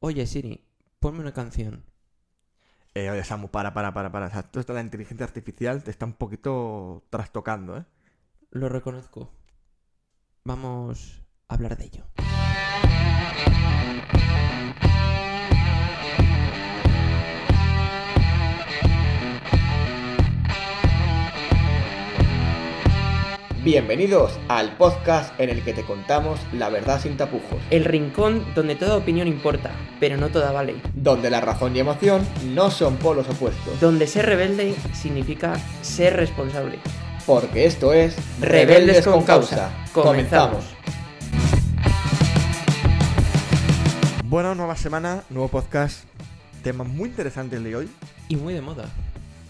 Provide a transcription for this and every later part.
Oye Siri, ponme una canción. Eh, oye, Samu, para, para, para, para. O sea, esto la inteligencia artificial te está un poquito trastocando, ¿eh? Lo reconozco. Vamos a hablar de ello. Bienvenidos al podcast en el que te contamos la verdad sin tapujos, El rincón donde toda opinión importa, pero no toda vale. donde la razón y emoción no son polos opuestos, Donde ser rebelde significa ser responsable. porque esto es Rebeldes con causa. Comenzamos. Bueno, nueva semana, nuevo podcast. Tema muy interesante el de hoy. Y muy de moda.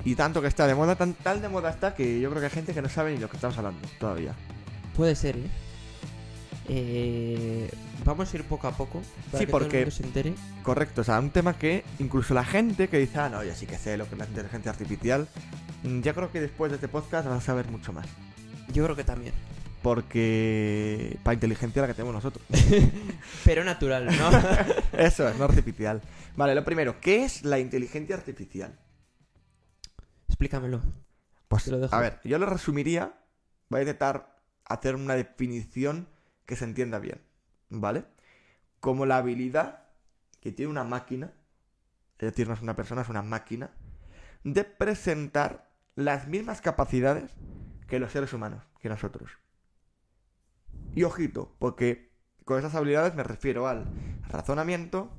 Y tanto que está de moda, tan, tal de moda está que yo creo que hay gente que no sabe ni lo que estamos hablando todavía. Puede ser, ¿eh? Eh, vamos a ir poco a poco. Para Sí, que todo el porque- mundo se entere. Correcto, o sea, un tema que incluso la gente que dice, ah, no, yo sí que sé lo que es la inteligencia artificial, mm, ya creo que después de este podcast vas a saber mucho más. Yo creo que también. Porque para inteligencia la que tenemos nosotros. Pero natural, ¿no? Eso es, no artificial. Vale, lo primero, ¿qué es la inteligencia artificial? Explícamelo. Pues, Te lo dejo. a ver, yo lo resumiría, voy a intentar hacer una definición que se entienda bien, ¿vale? Como la habilidad que tiene una máquina, es decir, no es una persona, es una máquina, de presentar las mismas capacidades que los seres humanos, que nosotros. Y ojito, porque con esas habilidades me refiero al razonamiento,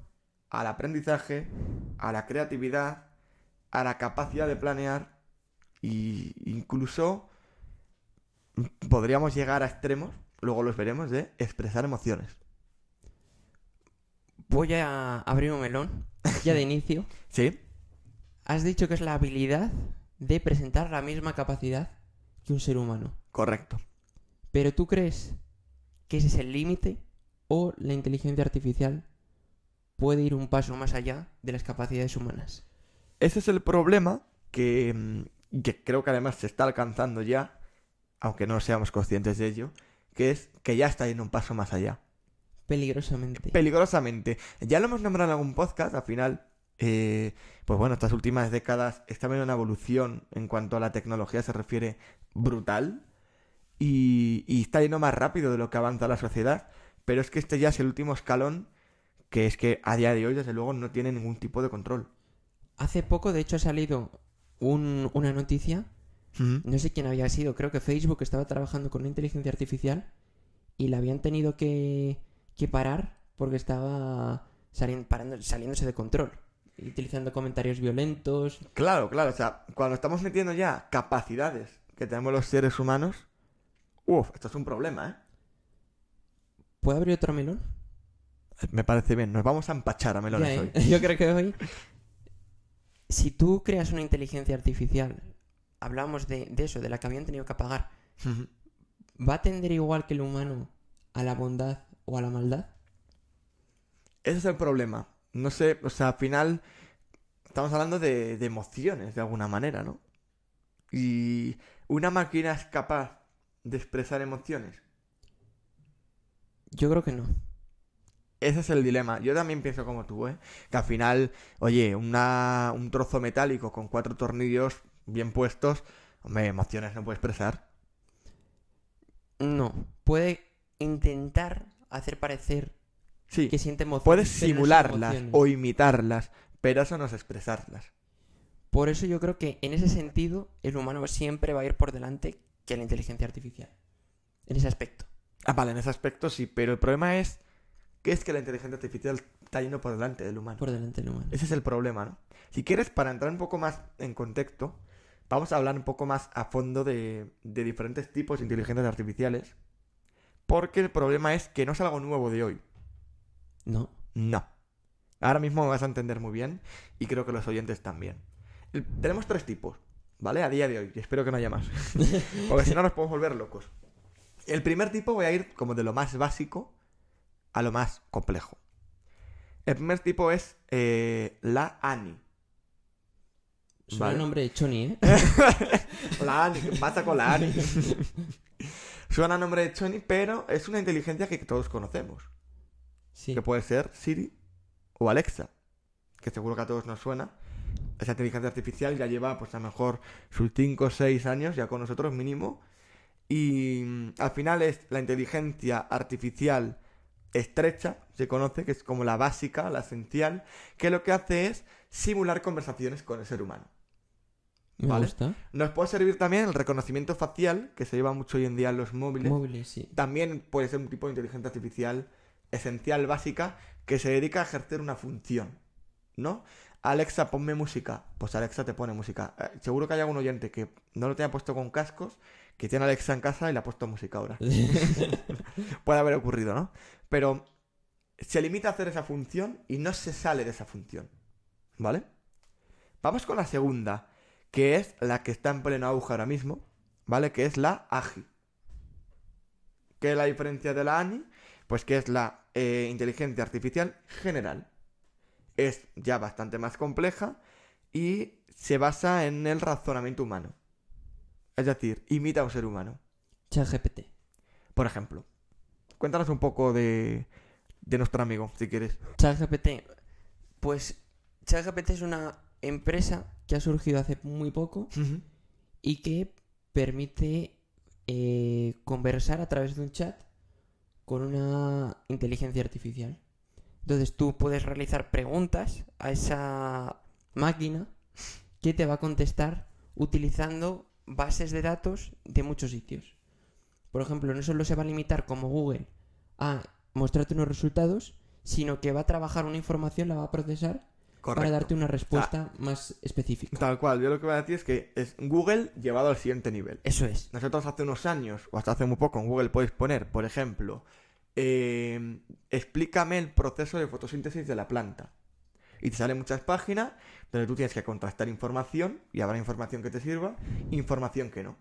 al aprendizaje, a la creatividad, a la capacidad de planear y incluso podríamos llegar a extremos, luego los veremos, de expresar emociones. Voy a abrir un melón. Ya de inicio. ¿Sí? Has dicho que es la habilidad de presentar la misma capacidad que un ser humano. Correcto. Pero tú crees que ese es el límite o la inteligencia artificial puede ir un paso más allá de las capacidades humanas. Ese es el problema que, mm, que creo que además se está alcanzando ya, aunque no seamos conscientes de ello, que es que ya está yendo un paso más allá. Peligrosamente. Peligrosamente. Ya lo hemos nombrado en algún podcast, al final, eh, pues bueno, estas últimas décadas está habiendo una evolución en cuanto a la tecnología se refiere brutal y, y está yendo más rápido de lo que avanza la sociedad, pero es que este ya es el último escalón que es que a día de hoy, desde luego, no tiene ningún tipo de control. Hace poco, de hecho, ha salido un- una noticia. No sé quién había sido. Creo que Facebook estaba trabajando con una inteligencia artificial y la habían tenido que, que parar porque estaba parando- saliéndose de control. Utilizando comentarios violentos. Claro, claro, o sea, cuando estamos metiendo ya capacidades que tenemos los seres humanos, uff, esto es un problema, ¿eh? ¿Puedo abrir otro melón? Me parece bien, nos vamos a empachar a melones Ya, hoy. ¿eh? Yo creo que hoy. Si tú creas una inteligencia artificial, hablamos de, de eso, de la que habían tenido que apagar, ¿va a tender igual que el humano a la bondad o a la maldad? Ese es el problema. No sé, o sea, al final estamos hablando de, de emociones de alguna manera, ¿no? Y una máquina es capaz de expresar emociones. Yo creo que no. Ese es el dilema. Yo también pienso como tú, ¿eh? Que al final, oye, una, un trozo metálico con cuatro tornillos bien puestos, hombre, emociones no puede expresar. No. Puede intentar hacer parecer Sí, que siente emociones. puedes simularlas emociones. o imitarlas, pero eso no es expresarlas. Por eso yo creo que en ese sentido el humano siempre va a ir por delante que la inteligencia artificial. En ese aspecto. Ah, vale, en ese aspecto sí, pero el problema es que es que la inteligencia artificial está yendo por delante del humano. Por delante del humano. Ese es el problema, ¿no? Si quieres, para entrar un poco más en contexto, vamos a hablar un poco más a fondo de, de diferentes tipos de inteligencias artificiales. Porque el problema es que no es algo nuevo de hoy. No. No. Ahora mismo me vas a entender muy bien y creo que los oyentes también. El- tenemos tres tipos, ¿vale? A día de hoy, y espero que no haya más. Porque si no nos podemos volver locos. El primer tipo voy a ir como de lo más básico a lo más complejo. El primer tipo es eh, la ANI. Suena Vale. el nombre de Choni, ¿eh? La ANI, ¿qué pasa con la ANI? Suena a nombre de Choni, pero es una inteligencia que todos conocemos. Sí. Que puede ser Siri o Alexa. Que seguro que a todos nos suena. Esa inteligencia artificial ya lleva, pues a lo mejor, sus 5 o 6 años ya con nosotros mínimo. Y mm, al final es la inteligencia artificial estrecha, se conoce, que es como la básica, la esencial, que lo que hace es simular conversaciones con el ser humano. Me Vale. gusta. Nos puede servir también el reconocimiento facial, que se lleva mucho hoy en día en los móviles. Móviles, sí. También puede ser un tipo de inteligencia artificial esencial, básica, que se dedica a ejercer una función, ¿no? Alexa, ponme música. Pues Alexa te pone música. Eh, seguro que hay algún oyente que no lo tenga puesto con cascos, que tiene Alexa en casa y le ha puesto música ahora. Puede haber ocurrido, ¿no? Pero se limita a hacer esa función y no se sale de esa función, ¿vale? Vamos con la segunda, que es la que está en pleno auge ahora mismo, ¿vale? Que es la AGI. ¿Qué es la diferencia de la ANI? Pues que es la eh, inteligencia artificial general. Es ya bastante más compleja y se basa en el razonamiento humano. Es decir, imita a un ser humano. ChatGPT. Por ejemplo, cuéntanos un poco de, de nuestro amigo, si quieres. ChatGPT. Pues ChatGPT es una empresa que ha surgido hace muy poco y que permite eh, conversar a través de un chat con una inteligencia artificial. Entonces tú puedes realizar preguntas a esa máquina que te va a contestar utilizando bases de datos de muchos sitios. Por ejemplo, no solo se va a limitar como Google a mostrarte unos resultados, sino que va a trabajar una información, la va a procesar para darte una respuesta más específica. Tal cual, yo lo que voy a decir es que es Google llevado al siguiente nivel. Eso es. Nosotros hace unos años, o hasta hace muy poco, en Google podéis poner, por ejemplo, eh, explícame el proceso de fotosíntesis de la planta. Y te salen muchas páginas donde tú tienes que contrastar información, y habrá información que te sirva, información que no.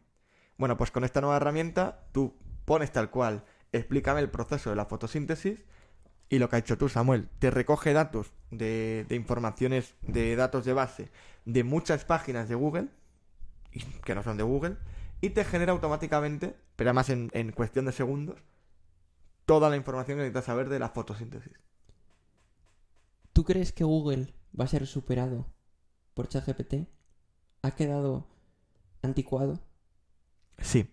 Bueno, pues con esta nueva herramienta tú pones tal cual, explícame el proceso de la fotosíntesis, y lo que ha hecho tú, Samuel, te recoge datos de, informaciones, de datos de base, de muchas páginas de Google, que no son de Google, y te genera automáticamente, pero además en cuestión de segundos, toda la información que necesitas saber de la fotosíntesis. ¿Tú crees que Google va a ser superado por ChatGPT? ¿Ha quedado anticuado? Sí.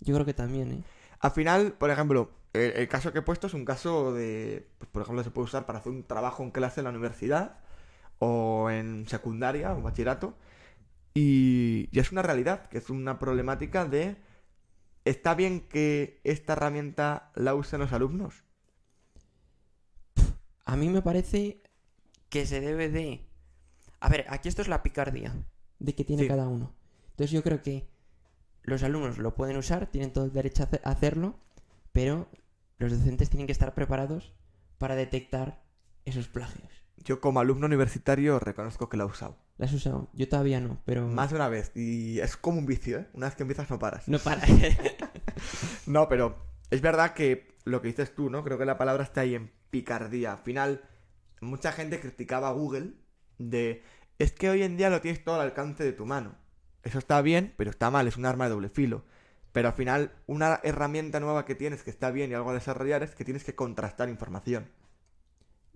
Yo creo que también, ¿eh? Al final, por ejemplo, el, el caso que he puesto es un caso de, pues, por ejemplo, se puede usar para hacer un trabajo en clase en la universidad o en secundaria o bachillerato. Y, y es una realidad, que es una problemática de... ¿Está bien que esta herramienta la usen los alumnos? A mí me parece que se debe de... A ver, aquí esto es la picardía de que tiene Sí. cada uno. Entonces yo creo que los alumnos lo pueden usar, tienen todo el derecho a hace- a hacerlo, pero los docentes tienen que estar preparados para detectar esos plagios. Yo como alumno universitario reconozco que la he usado. ¿La has usado? Yo todavía no, pero... Más de una vez. Y es como un vicio, ¿eh? Una vez que empiezas no paras. No para. No, pero es verdad que lo que dices tú, ¿no? Creo que la palabra está ahí en picardía. Al final, mucha gente criticaba a Google de... Es que hoy en día lo tienes todo al alcance de tu mano. Eso está bien, pero está mal, es un arma de doble filo. Pero al final, una herramienta nueva que tienes que está bien y algo a desarrollar es que tienes que contrastar información.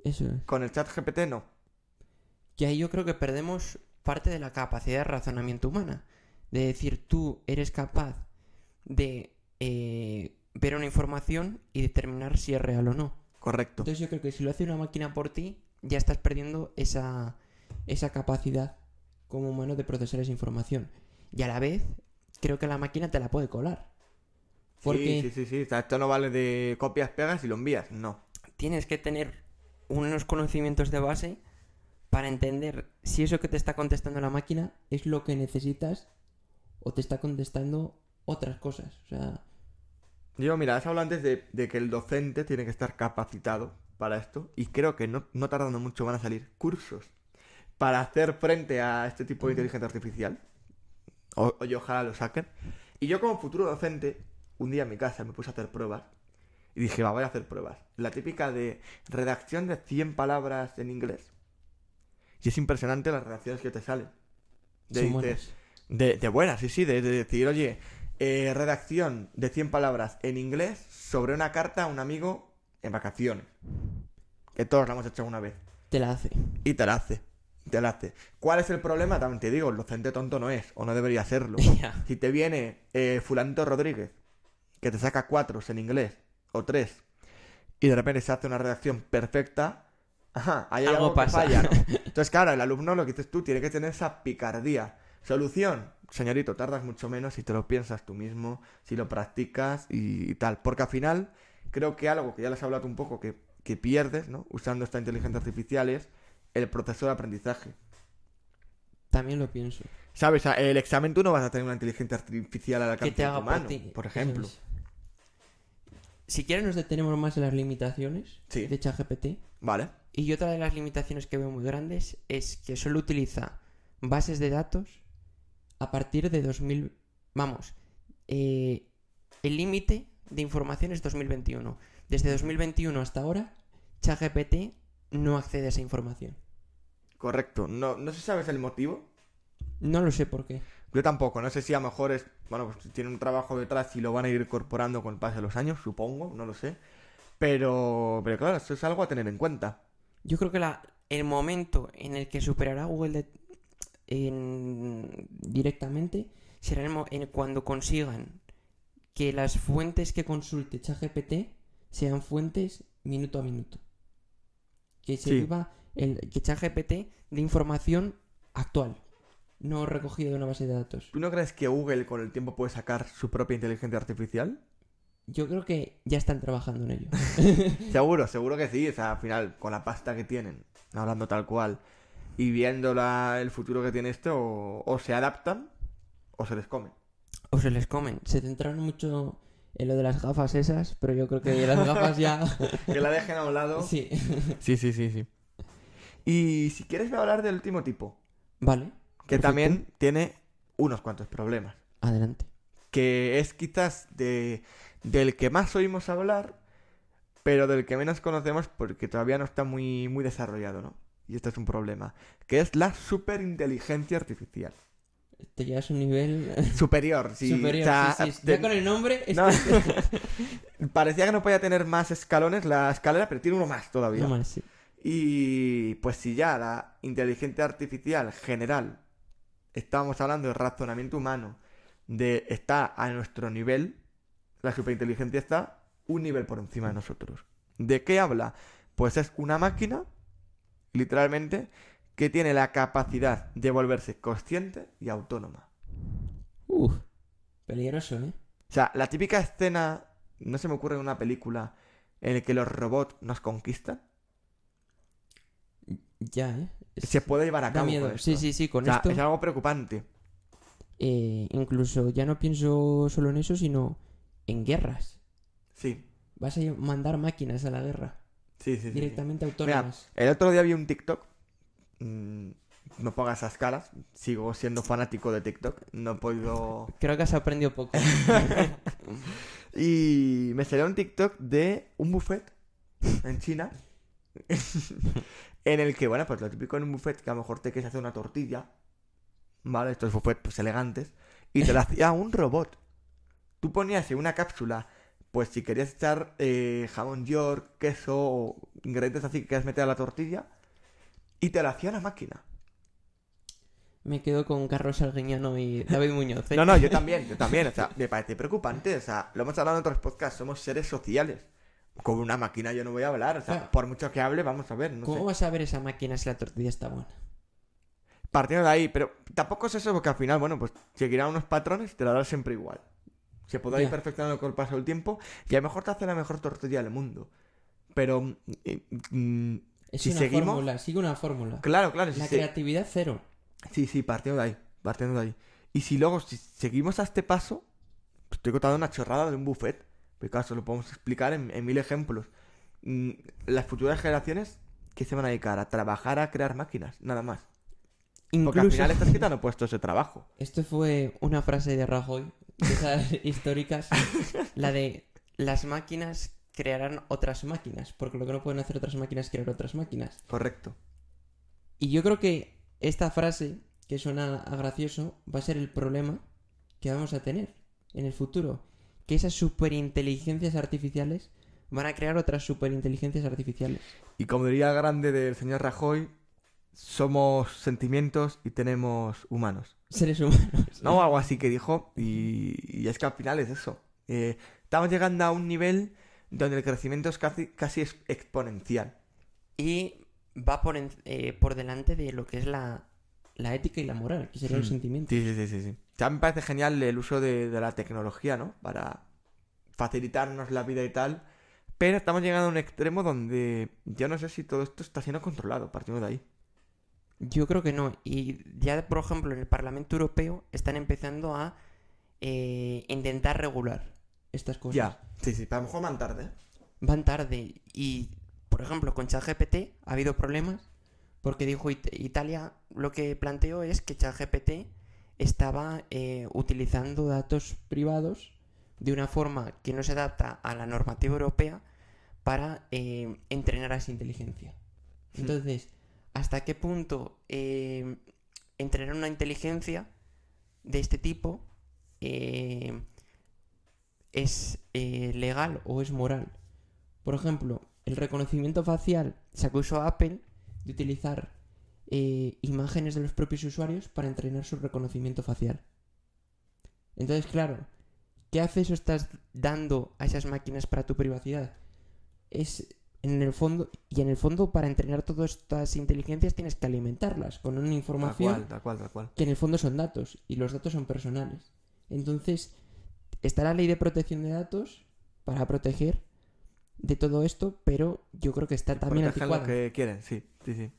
Eso es. Con el chat GPT no. Que ahí yo creo que perdemos parte de la capacidad de razonamiento humana. De decir, tú eres capaz de eh, ver una información y determinar si es real o no. Correcto. Entonces yo creo que si lo hace una máquina por ti, ya estás perdiendo esa, esa capacidad como humano de procesar esa información. Y a la vez, creo que la máquina te la puede colar. Porque Sí, sí, sí, sí. Esto no vale de copias, pegas y lo envías. No. tienes que tener unos conocimientos de base para entender si eso que te está contestando la máquina es lo que necesitas o te está contestando otras cosas. O sea, Yo, mira, has hablado antes de, de que el docente tiene que estar capacitado para esto y creo que no, no tardando mucho van a salir cursos para hacer frente a este tipo de inteligencia artificial. O, y ojalá lo saquen. Y yo como futuro docente, un día en mi casa me puse a hacer pruebas y dije, va, voy a hacer pruebas. La típica de redacción de 100 palabras en inglés. Y es impresionante las redacciones que te salen. De, dices- buenas. de, de buenas, sí, sí, de, de decir, oye, eh, redacción de 100 palabras en inglés sobre una carta a un amigo en vacaciones. Que todos la hemos hecho una vez. Te la hace. Y te la hace. Te la hace. ¿Cuál es el problema? También te digo, el docente tonto no es, o no debería. Ya. Si te viene eh, Fulanito Rodríguez, que te saca cuatro en inglés, o tres, y de repente se hace una redacción perfecta, ajá, hay Algo algo, que pasa. falla, ¿no? Entonces, claro, el alumno, lo que dices tú, tiene que tener esa picardía. Solución, señorito, tardas mucho menos si te lo piensas tú mismo, si lo practicas y, y tal. Porque al final, creo que algo que ya les he hablado un poco, que, que pierdes, ¿no? Usando esta inteligencia artificial es el proceso de aprendizaje. También lo pienso. ¿Sabes? El examen tú no vas a tener una inteligencia artificial al Que alcance te haga por mano, ti. por ejemplo. es. Si quieres nos detenemos más en las limitaciones Sí. de ChatGPT. Vale. Y otra de las limitaciones que veo muy grandes es que solo utiliza bases de datos a partir de 2000... Vamos, eh, el límite de información es 2021. Desde 2021 hasta ahora, ChatGPT no accede a esa información. Correcto. No, no sé si sabes el motivo. No lo sé por qué. Yo tampoco. No sé si a lo mejor es. Bueno, pues tiene un trabajo detrás y lo van a ir incorporando con el paso de los años, supongo. No lo sé. Pero. Pero claro, eso es algo a tener en cuenta. Yo creo que la, el momento en el que superará Google de- en- directamente será el en cuando consigan que las fuentes que consulte ChatGPT sean fuentes minuto a minuto. Que se Sí. viva el que ChatGPT de información actual, no recogida de una base de datos. ¿Tú no crees que Google con el tiempo puede sacar su propia inteligencia artificial? Yo creo que ya están trabajando en ello. Seguro, seguro que sí. O sea, al final, con la pasta que tienen, hablando tal cual, y viendo la- el futuro que tiene esto, o, o se adaptan o se les come. O se les comen. Se centraron mucho en lo de las gafas esas, pero yo creo que las gafas ya... Que la dejen a un lado. sí. sí, sí, sí. sí. Y si quieres voy a hablar del último tipo, Vale. que perfecto. también tiene unos cuantos problemas. Adelante. que es quizás de, del que más oímos hablar, pero del que menos conocemos porque todavía no está muy, muy desarrollado, ¿no? Y este es un problema, que es la superinteligencia artificial. Esto ya es un nivel Superior, sí. superior. o sea, sí, Ya con el nombre... no, parecía que no podía tener más escalones la escalera, pero tiene uno más todavía. No más, sí. Y pues si ya la inteligencia artificial general, estábamos hablando de razonamiento humano, de está a nuestro nivel, la superinteligencia está un nivel por encima de nosotros. ¿De qué habla? Pues es una máquina, literalmente, que tiene la capacidad de volverse consciente y autónoma. Uf. Peligroso, ¿eh? O sea, la típica escena, no se me ocurre en una película en la que los robots nos conquistan, Ya, ¿eh? Es- se puede llevar a Da cabo. miedo. con Sí, esto. sí, sí. Con O sea, esto... es algo preocupante. eh, incluso ya no pienso solo en eso, sino en guerras. Sí, Vas a mandar máquinas a la guerra. sí, sí. sí, sí. directamente Mira, autónomas. el otro día vi un TikTok. mm, no pongas esas caras. Sigo siendo fanático de TikTok. No he podido. Creo que has aprendido poco. Y me salió un TikTok de un buffet en China. en el que, bueno, pues lo típico en un buffet que a lo mejor te quieres hacer una tortilla. ¿Vale? Estos buffets pues elegantes. Y te la hacía un robot. Tú ponías en una cápsula, pues si querías echar eh, jamón york, queso o ingredientes así que quieras meter a la tortilla. Y te la hacía la máquina. Me quedo con Carlos Arguiñano y David Muñoz. ¿eh? No, no, yo también, yo también. O sea, me parece preocupante. O sea, lo hemos hablado en otros podcasts, somos seres sociales. Con una máquina yo no voy a hablar. O sea, Claro. por mucho que hable, vamos a ver. No ¿Cómo sé. vas a ver esa máquina si la tortilla está buena? Partiendo de ahí, pero tampoco es eso porque al final, bueno, pues seguirá unos patrones y te la dará siempre igual. Se podrá ir perfeccionando con el paso del tiempo y a lo mejor te hace la mejor tortilla del mundo. Pero eh, mm, Es si una seguimos. fórmula, sigue una fórmula. Claro, claro. Si La se- creatividad cero. Sí, sí, partiendo de ahí, partiendo de ahí. Y si luego si seguimos a este paso, pues estoy contando una chorrada de un buffet, porque claro, eso lo podemos explicar en, en mil ejemplos. mm, las futuras generaciones que se van a dedicar a trabajar a crear máquinas, nada más. Porque al Incluso, final estás quitando puestos de trabajo. esto fue una frase de Rajoy, de esas históricas, la de las máquinas crearán otras máquinas, porque lo que no pueden hacer otras máquinas es crear otras máquinas. Correcto. Y yo creo que esta frase, que suena a gracioso, va a ser el problema que vamos a tener en el futuro. Que esas superinteligencias artificiales van a crear otras superinteligencias artificiales. Y como diría grande del señor Rajoy, somos sentimientos y tenemos humanos. Seres humanos. ¿No? Algo así que dijo. Y, y es que al final es eso. Eh, estamos llegando a un nivel donde el crecimiento es casi, casi es exponencial. Y va por, en- eh, por delante de lo que es la, la ética y la moral, que serían los Hmm. sentimientos. Sí, sí, sí, sí, Ya me parece genial el uso de, de la tecnología, ¿no? Para facilitarnos la vida y tal. Pero estamos llegando a un extremo donde yo no sé si todo esto está siendo controlado, partiendo de ahí. Yo creo que no. Y ya, por ejemplo, en el Parlamento Europeo están empezando a eh, intentar regular estas cosas. Ya, sí, sí, pero a lo mejor van tarde. ¿eh? Van tarde. Y, por ejemplo, con ChatGPT ha habido problemas porque dijo It- Italia, lo que planteó es que ChatGPT estaba eh, utilizando datos privados de una forma que no se adapta a la normativa europea para eh, entrenar a esa inteligencia. Entonces, ¿hasta qué punto eh, entrenar una inteligencia de este tipo eh, es legal o es moral? Por ejemplo, el reconocimiento facial se acusó a Apple de utilizar eh, imágenes de los propios usuarios para entrenar su reconocimiento facial. Entonces, claro, ¿qué acceso estás dando a esas máquinas para tu privacidad? Es en el fondo, y en el fondo, para entrenar todas estas inteligencias tienes que alimentarlas con una Tal información cual, tal cual, tal cual. que en el fondo son datos y los datos son personales. Entonces, está la ley de protección de datos para proteger de todo esto, pero yo creo que está también Protegen lo anticuada. que quieren, sí, sí, sí.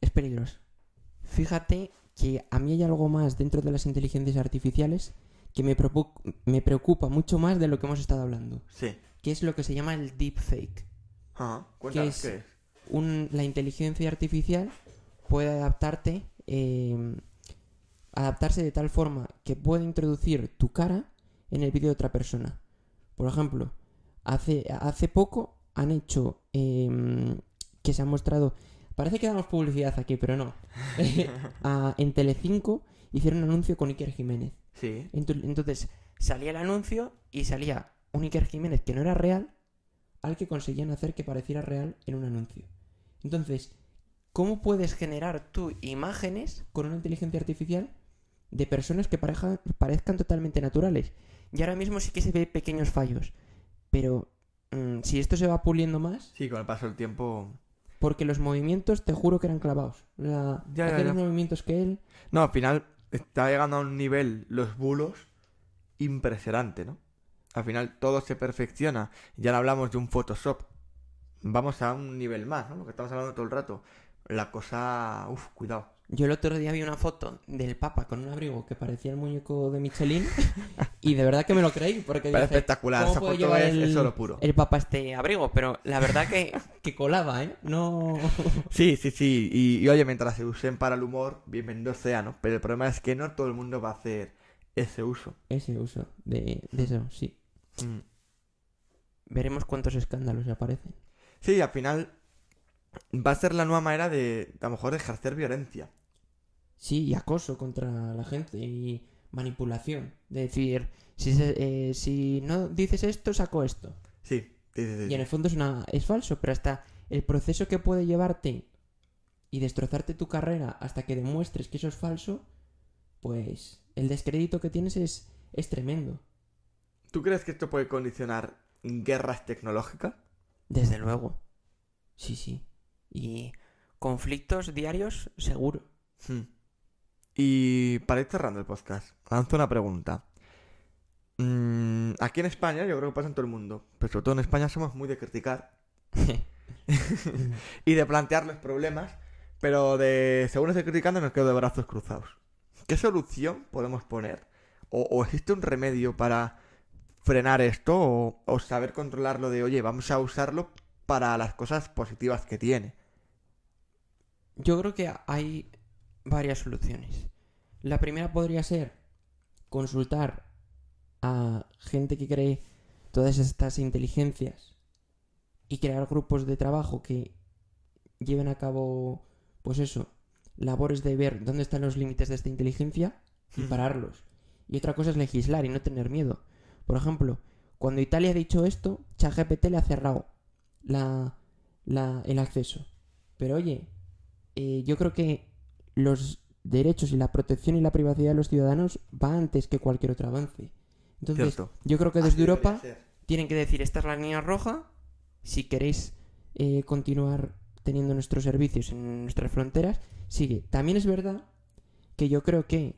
Es peligroso. Fíjate que a mí hay algo más dentro de las inteligencias artificiales que me, me preocupa mucho más de lo que hemos estado hablando, Sí. que es lo que se llama el deepfake. Ajá. Cuéntanos es? qué es. un- la inteligencia artificial puede adaptarte, eh, adaptarse de tal forma que puede introducir tu cara en el vídeo de otra persona. Por ejemplo, hace, hace poco han hecho eh, que se ha mostrado, parece que damos publicidad aquí, pero no. Ah, en Telecinco hicieron un anuncio con Iker Jiménez. Sí. Ento- Entonces salía el anuncio y salía un Iker Jiménez que no era real al que conseguían hacer que pareciera real en un anuncio. Entonces, ¿cómo puedes generar tú imágenes con una inteligencia artificial de personas que pareja- parezcan totalmente naturales? Y ahora mismo sí que se ve pequeños fallos, pero mm, si esto se va puliendo más, Sí, con el paso del tiempo. Porque los movimientos te juro que eran clavados. Hacer ya. los movimientos que él, No, al final está llegando a un nivel, los bulos, impresionante, ¿no? Al final todo se perfecciona. Ya no hablamos de un Photoshop. Vamos a un nivel más, ¿no? Lo que estamos hablando todo el rato. La cosa... Uf, cuidado. Yo el otro día vi una foto del Papa con un abrigo que parecía el muñeco de Michelin y de verdad que me lo creí porque dije, espectacular, ¿cómo esa puede foto llevar es- el, es oro puro. el Papa este abrigo? Pero la verdad que, que colaba, ¿eh? No... Sí, sí, sí. Y, y, oye, mientras se usen para el humor, bienvenido sea, ¿no? Pero el problema es que no todo el mundo va a hacer ese uso. Ese uso de, de eso, sí. Mm. Veremos cuántos escándalos aparecen. Sí, al final va a ser la nueva manera de, a lo mejor, de ejercer violencia. Sí, y acoso contra la gente y manipulación. De decir, si, se- eh, si no dices esto, saco esto. Sí, sí, sí. sí, Y en el fondo es, una, es falso, pero hasta el proceso que puede llevarte y destrozarte tu carrera hasta que demuestres que eso es falso, pues el descrédito que tienes es, es tremendo. ¿Tú crees que esto puede condicionar guerras tecnológicas? Desde luego. Sí, sí. Y conflictos diarios, seguro. Hmm. Y para ir cerrando el podcast, lanzo una pregunta. Mm, aquí en España, yo creo que pasa en todo el mundo, pero sobre todo en España somos muy de criticar y de plantear los problemas, pero de según estoy criticando nos quedo de brazos cruzados. ¿Qué solución podemos poner? ¿O, o existe un remedio para frenar esto? O, o saber controlarlo de, oye, vamos a usarlo, para las cosas positivas que tiene. Yo creo que hay varias soluciones. La primera podría ser consultar a gente que cree todas estas inteligencias y crear grupos de trabajo que lleven a cabo, pues eso, labores de ver dónde están los límites de esta inteligencia y pararlos. Y otra cosa es legislar y no tener miedo. Por ejemplo, cuando Italia ha dicho esto, ChatGPT le ha cerrado la, el acceso. Pero oye, eh, yo creo que los derechos y la protección y la privacidad de los ciudadanos va antes que cualquier otro avance. Entonces, yo creo que desde Europa tienen que decir, esta es la línea roja, si queréis eh, continuar teniendo nuestros servicios en nuestras fronteras, sigue. También es verdad que yo creo que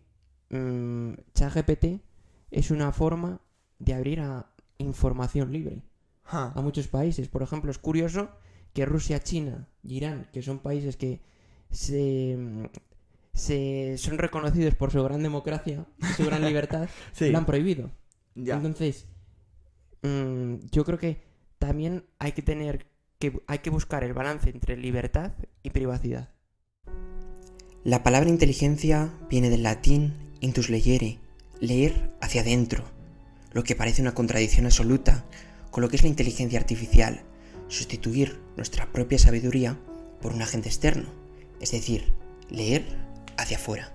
mmm, ChatGPT es una forma de abrir a información libre a muchos países. Por ejemplo, es curioso que Rusia, China y Irán, que son países que se, se son reconocidos por su gran democracia, su gran libertad, lo han prohibido. Entonces, mm, yo creo que también hay que tener que hay que buscar el balance entre libertad y privacidad. La palabra inteligencia viene del latín intus legere, leer hacia adentro, lo que parece una contradicción absoluta con lo que es la inteligencia artificial, sustituir nuestra propia sabiduría por un agente externo, es decir, leer hacia afuera.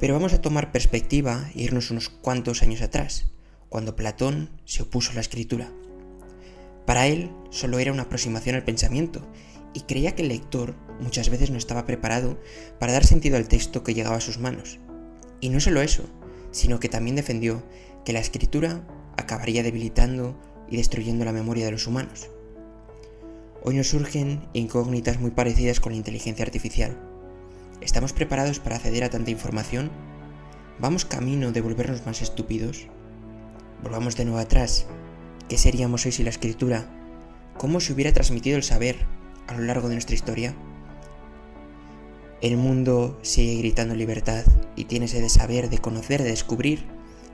Pero vamos a tomar perspectiva e irnos unos cuantos años atrás, cuando Platón se opuso a la escritura. Para él solo era una aproximación al pensamiento y creía que el lector muchas veces no estaba preparado para dar sentido al texto que llegaba a sus manos. Y no solo eso, sino que también defendió que la escritura acabaría debilitando y destruyendo la memoria de los humanos. Hoy nos surgen incógnitas muy parecidas con la inteligencia artificial. ¿Estamos preparados para acceder a tanta información? ¿Vamos camino de volvernos más estúpidos? Volvamos de nuevo atrás. ¿Qué seríamos hoy si la escritura? ¿Cómo se hubiera transmitido el saber a lo largo de nuestra historia? El mundo sigue gritando libertad y tiene ese de saber, de conocer, de descubrir.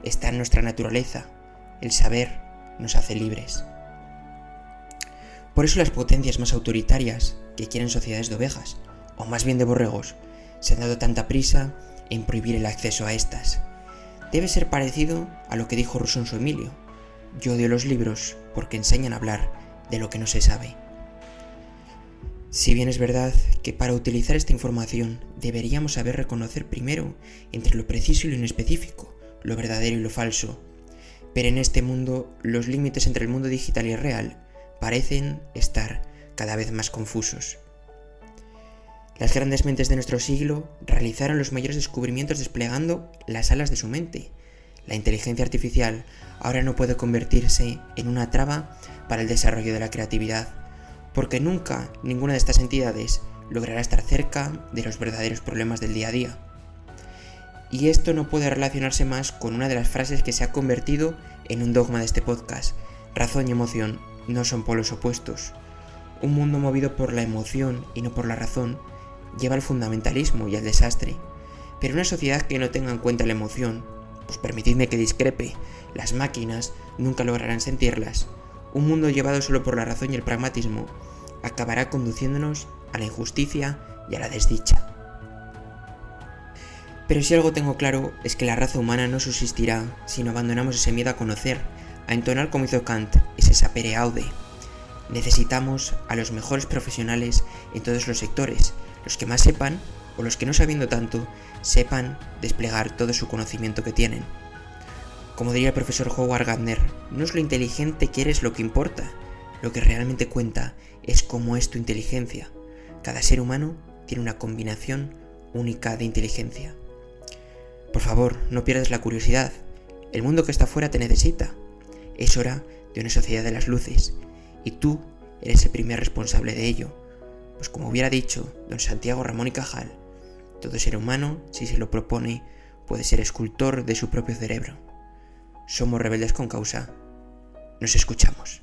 Está en nuestra naturaleza. El saber nos hace libres. Por eso las potencias más autoritarias, que quieren sociedades de ovejas, o más bien de borregos, se han dado tanta prisa en prohibir el acceso a estas. Debe ser parecido a lo que dijo su Emilio. Yo odio los libros porque enseñan a hablar de lo que no se sabe. Si bien es verdad que para utilizar esta información deberíamos saber reconocer primero entre lo preciso y lo inespecífico, lo verdadero y lo falso, pero en este mundo los límites entre el mundo digital y el real parecen estar cada vez más confusos. Las grandes mentes de nuestro siglo realizaron los mayores descubrimientos desplegando las alas de su mente. La inteligencia artificial ahora no puede convertirse en una traba para el desarrollo de la creatividad, porque nunca ninguna de estas entidades logrará estar cerca de los verdaderos problemas del día a día. Y esto no puede relacionarse más con una de las frases que se ha convertido en un dogma de este podcast. Razón y emoción no son polos opuestos. Un mundo movido por la emoción y no por la razón lleva al fundamentalismo y al desastre. Pero una sociedad que no tenga en cuenta la emoción, pues permitidme que discrepe, las máquinas nunca lograrán sentirlas. Un mundo llevado solo por la razón y el pragmatismo acabará conduciéndonos a la injusticia y a la desdicha. Pero si algo tengo claro es que la raza humana no subsistirá si no abandonamos ese miedo a conocer, a entonar como hizo Kant, ese sapere aude. Necesitamos a los mejores profesionales en todos los sectores, los que más sepan o los que no sabiendo tanto sepan desplegar todo su conocimiento que tienen. Como diría el profesor Howard Gardner, no es lo inteligente que eres lo que importa, lo que realmente cuenta es cómo es tu inteligencia. Cada ser humano tiene una combinación única de inteligencia. Por favor, no pierdas la curiosidad. El mundo que está afuera te necesita. Es hora de una sociedad de las luces, y tú eres el primer responsable de ello. Pues como hubiera dicho don Santiago Ramón y Cajal, todo ser humano, si se lo propone, puede ser escultor de su propio cerebro. Somos rebeldes con causa. Nos escuchamos.